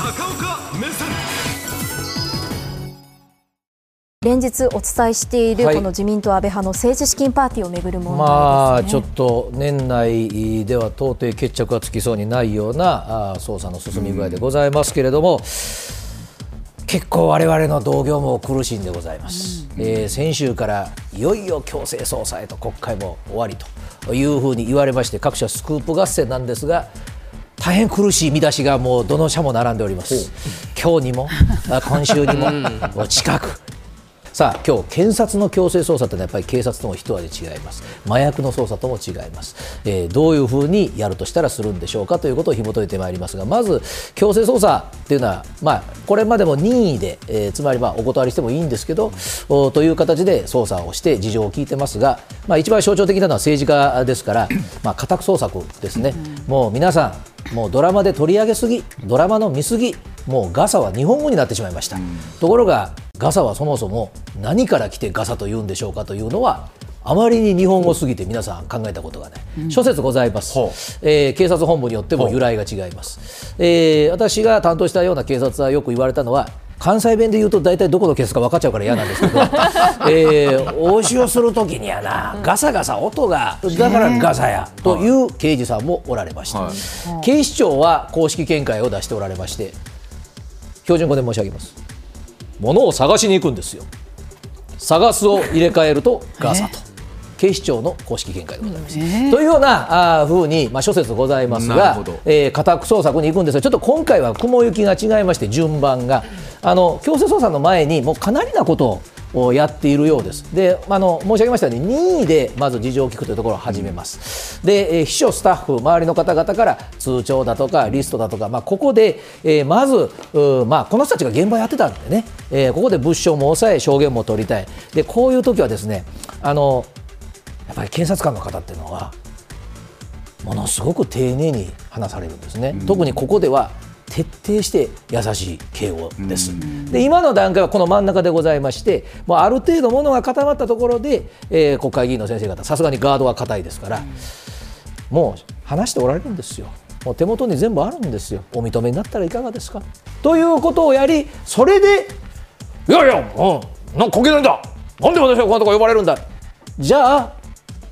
高岡目線。連日お伝えしているはい。この自民党安倍派の政治資金パーティーをめぐる問まあ題ですね。ちょっと年内では到底決着がつきそうにないような捜査の進み具合でございますけれども、結構我々の同業も苦しいんでございます、えー先週からいよいよ強制捜査へと国会も終わりというふうに言われまして各社スクープ合戦なんですが大変苦しい見出しがもうどの社も並んでおります。今日にもあ今週にももう近く。さあ今日検察の強制捜査というのはやっぱり警察とも一味違います。麻薬の捜査とも違います、えーどういうふうにやるとしたらするんでしょうかということを紐解いてまいりますがまず強制捜査っていうのは、まあ、これまでも任意で、えーつまりまあお断りしてもいいんですけどおという形で捜査をして事情を聞いてますが、まあ、一番象徴的なのは政治家ですから、まあ、家宅捜索ですね、もう皆さんもうドラマで取り上げすぎドラマの見すぎもうガサは日本語になってしまいました、ところがガサはそもそも何から来てガサと言うんでしょうかというのはあまりに日本語すぎて皆さん考えたことがない、諸説ございます、えー警察本部によっても由来が違います、えー私が担当したような警察はよく言われたのは関西弁で言うと大体どこの警察か分かっちゃうから嫌なんですけど、えー、押しをするときにやなガサガサ音がだからガサやという刑事さんもおられました、警視庁は公式見解を出しておられまして標準語で申し上げます。物を探しに行くんですよ。探すを入れ替えるとガサと警視庁の公式見解でございます。というようなあーふうに、まあ、諸説ございますがえー家宅捜索に行くんですがちょっと今回は雲行きが違いまして順番があの強制捜査の前にもうかなりなことをやっているようです。で、あの申し上げましたように任意でまず事情を聞くというところを始めます。で、えー秘書スタッフ周りの方々から通帳だとかリストだとか、まあここで、えーまずまあこの人たちが現場やってたんでね、えーここで物証も抑え証言も取りたい。で、こういう時はですね、あのやっぱり検察官の方っていうのはものすごく丁寧に話されるんですね、特にここでは徹底して優しい敬語です、で今の段階はこの真ん中でございましてもうある程度ものが固まったところで、えー国会議員の先生方さすがにガードが硬いですから、もう話しておられるんですよ。もう手元に全部あるんですよ。お認めになったらいかがですか。ということをやりそれでいやいや、うん、なんか関係ないんだ。なんで私はこんなとこ呼ばれるんだ。じゃあ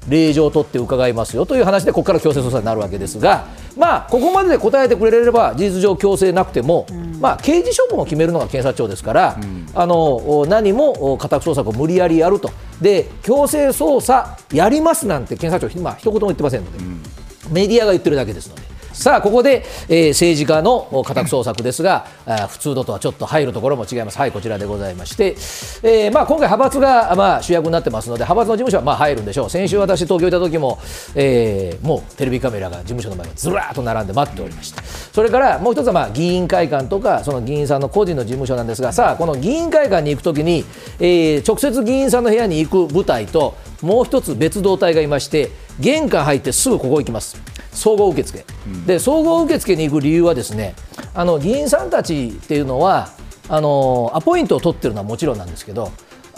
令状を取って伺いますよという話でここから強制捜査になるわけですが、まあ、ここまでで答えてくれれば事実上強制なくても、まあ、刑事処分を決めるのが検察庁ですから、あのお何もお家宅捜索を無理やりやると。で強制捜査やりますなんて検察庁、まあ一言も言ってませんので、メディアが言ってるだけですので。さあここで、えー政治家の家宅捜索ですが、普通のとはちょっと入るところも違います、はい、こちらでございまして、えーまあ、今回、派閥が、まあ、主役になってますので、派閥の事務所はまあ入るんでしょう、先週、私、東京いた時も、えーもうテレビカメラが事務所の前にずらっと並んで待っておりました、それからもう一つは、まあ、議員会館とか、その議員さんの個人の事務所なんですが、さあ、この議員会館に行くときに、えー直接議員さんの部屋に行く部隊と、もう一つ別動隊がいまして、玄関入ってすぐここ行きます。総合受付、で総合受付に行く理由はですねあの議員さんたちっていうのはあのアポイントを取ってるのはもちろんなんですけど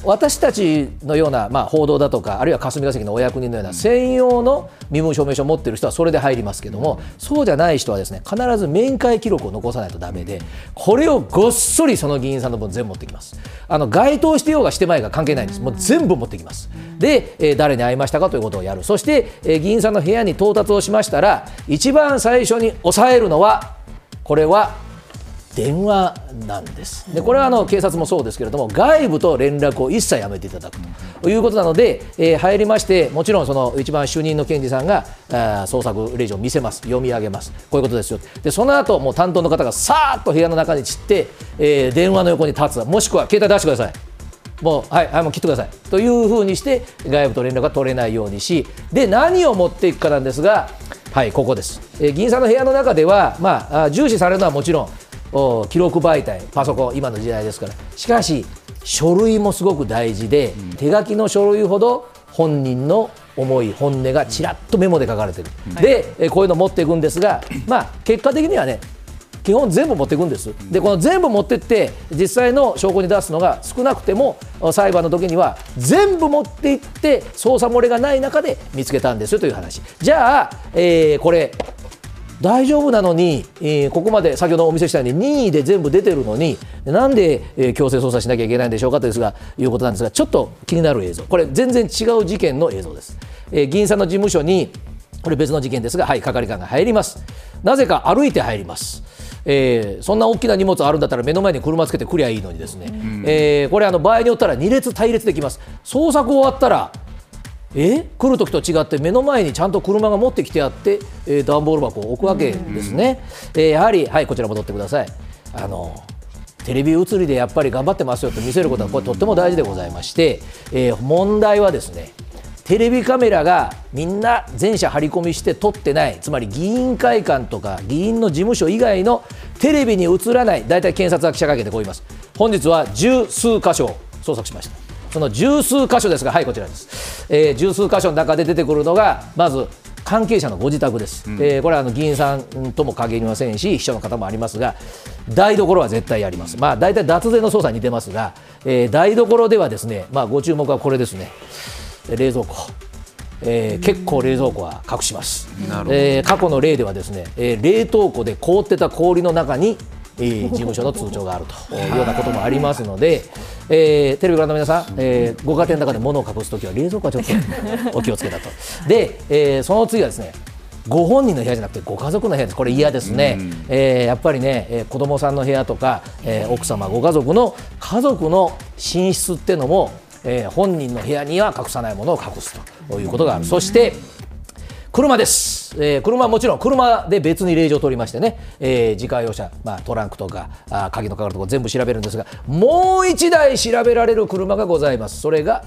私たちのような、まあ、報道だとかあるいは霞が関のお役人のような専用の身分証明書を持っている人はそれで入りますけどもそうじゃない人はですね必ず面会記録を残さないとダメでこれをごっそりその議員さんの分全部持ってきます。あの該当してようがしてまいが関係ないんです。もう全部持ってきます。で、えー誰に会いましたかということをやる。そして、えー議員さんの部屋に到達をしましたら一番最初に押さえるのはこれは電話なんです。でこれはあの警察もそうですけれども外部と連絡を一切やめていただくということなので、えー入りましてもちろんその一番主任の検事さんがあ捜索令状を見せます。読み上げます。こういうことですよ。でその後もう担当の方がさーっと部屋の中に散って、えー電話の横に立つ。もしくは携帯出してください。もうはい、はい、もう切ってください。というふうにして外部と連絡が取れないようにしで何を持っていくかなんですがはいここです、えー議員さんの部屋の中では、まあ、重視されるのはもちろん記録媒体パソコン今の時代ですから。しかし書類もすごく大事で、手書きの書類ほど本人の思い本音がちらっとメモで書かれてる、でえーこういうのを持っていくんですが、まあ、結果的にはね基本全部持っていくんです、でこの全部持ってって実際の証拠に出すのが少なくても裁判の時には全部持っていって捜査漏れがない中で見つけたんですよという話。じゃあ、えーこれ大丈夫なのに、えーここまで先ほどお見せしたように任意で全部出てるのになんで、えー強制捜査しなきゃいけないんでしょうかとですがいうことなんですがちょっと気になる映像。これ全然違う事件の映像です、えー議員さんの事務所にこれ別の事件ですがはい係官が入ります。なぜか歩いて入ります。えーそんな大きな荷物あるんだったら目の前に車つけてくりゃいいのにですね、えーこれあの場合によったら2列対列できます。捜索終わったらえ？来る時と違って目の前にちゃんと車が持ってきてあって、えー段ボール箱を置くわけですね、えーやはりはいこちら戻ってください。あのテレビ映りでやっぱり頑張ってますよと見せることはこれとっても大事でございまして、えー問題はですねテレビカメラがみんな全社張り込みして撮ってないつまり議員会館とか議員の事務所以外のテレビに映らない大体検察は記者会見でこう言います。本日は十数箇所を捜索しましたその十数箇所ですがはいこちらです、えー十数箇所の中で出てくるのがまず関係者のご自宅です、えーこれはあの議員さんとも限りませんし秘書の方もありますが台所は絶対やります。まあ大体脱税の捜査に似てますが、えー台所ではですねまあご注目はこれですね。冷蔵庫、えー結構冷蔵庫は隠します、えー過去の例ではですね、えー冷凍庫で凍ってた氷の中に、えー事務所の通帳があるというようなこともありますので、えーテレビご覧の皆さん、えーご家庭の中で物を隠すときは冷蔵庫はちょっとお気をつけだと。で、えーその次はですねご本人の部屋じゃなくてご家族の部屋です、これ嫌ですね、えーやっぱりね、えー子供さんの部屋とか、えー奥様、ご家族の家族の寝室っていうのも、えー本人の部屋には隠さないものを隠すということがある、そして車です、えー車はもちろん車で別に令状を取りましてね、えー自家用車、まあ、トランクとかあ鍵のかかるところ全部調べるんですがもう1台調べられる車がございます。それが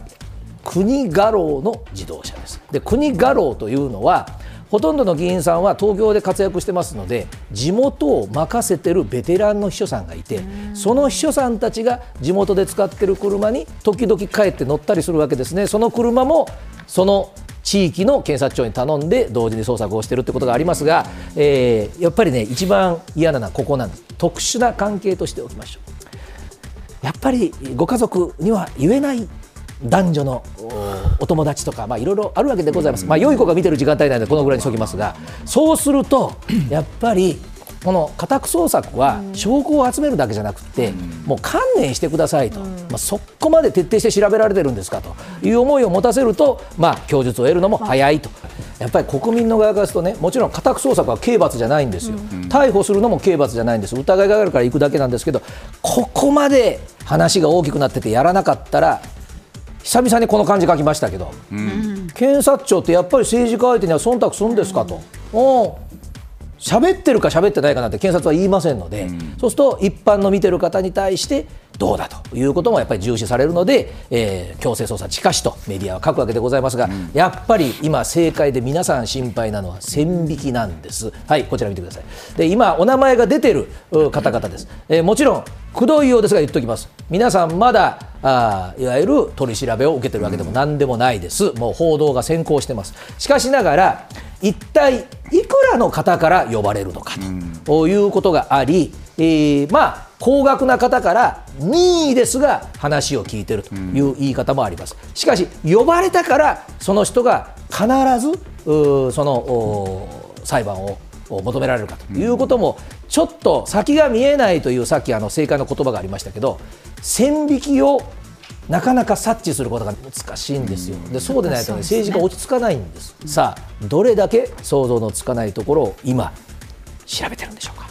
国画廊の自動車です。で国画廊というのはほとんどの議員さんは東京で活躍してますので地元を任せてるベテランの秘書さんがいてその秘書さんたちが地元で使ってる車に時々帰って乗ったりするわけですね。その車もその地域の検察庁に頼んで同時に捜索をしているということがありますが、えーやっぱりね一番嫌なのはここなんです。特殊な関係としておきましょう。やっぱりご家族には言えない男女のおお友達とか、まあ、いろいろあるわけでございます、まあ、良い子が見てる時間帯なのでこのぐらいにしておきますがそうするとやっぱりこの家宅捜索は証拠を集めるだけじゃなくて、もう観念してくださいと、まあ、そこまで徹底して調べられてるんですかと。いう思いを持たせると、まあ、供述を得るのも早いと。やっぱり国民の側からするとね、もちろん家宅捜索は刑罰じゃないんですよ、逮捕するのも刑罰じゃないんです、疑いがあるから行くだけなんですけど、ここまで話が大きくなっててやらなかったら、久々にこの漢字書きましたけど、検察庁ってやっぱり政治家相手には忖度するんですかと。うん喋ってるか喋ってないかなんて検察は言いませんので、そうすると一般の見てる方に対してどうだということもやっぱり重視されるので、えー強制捜査近しとメディアは書くわけでございますが、やっぱり今政界で皆さん心配なのは線引きなんです。はいこちら見てください。で今お名前が出てるう方々です、えーもちろんくどいようですが言っておきます。皆さんまだあーいわゆる取り調べを受けてるわけでも何でもないです、もう報道が先行してます。しかしながら一体いくらの方から呼ばれるのかということがあり、えーまあ高額な方から任意ですが話を聞いてるという言い方もあります。しかし呼ばれたからその人が必ずその裁判をを求められるかということもちょっと先が見えないというさっきあの正解の言葉がありましたけど線引きをなかなか察知することが難しいんですよ、でそうでないと、ね、政治が落ち着かないんです、さあ、どれだけ想像のつかないところを今、調べてるんでしょうか。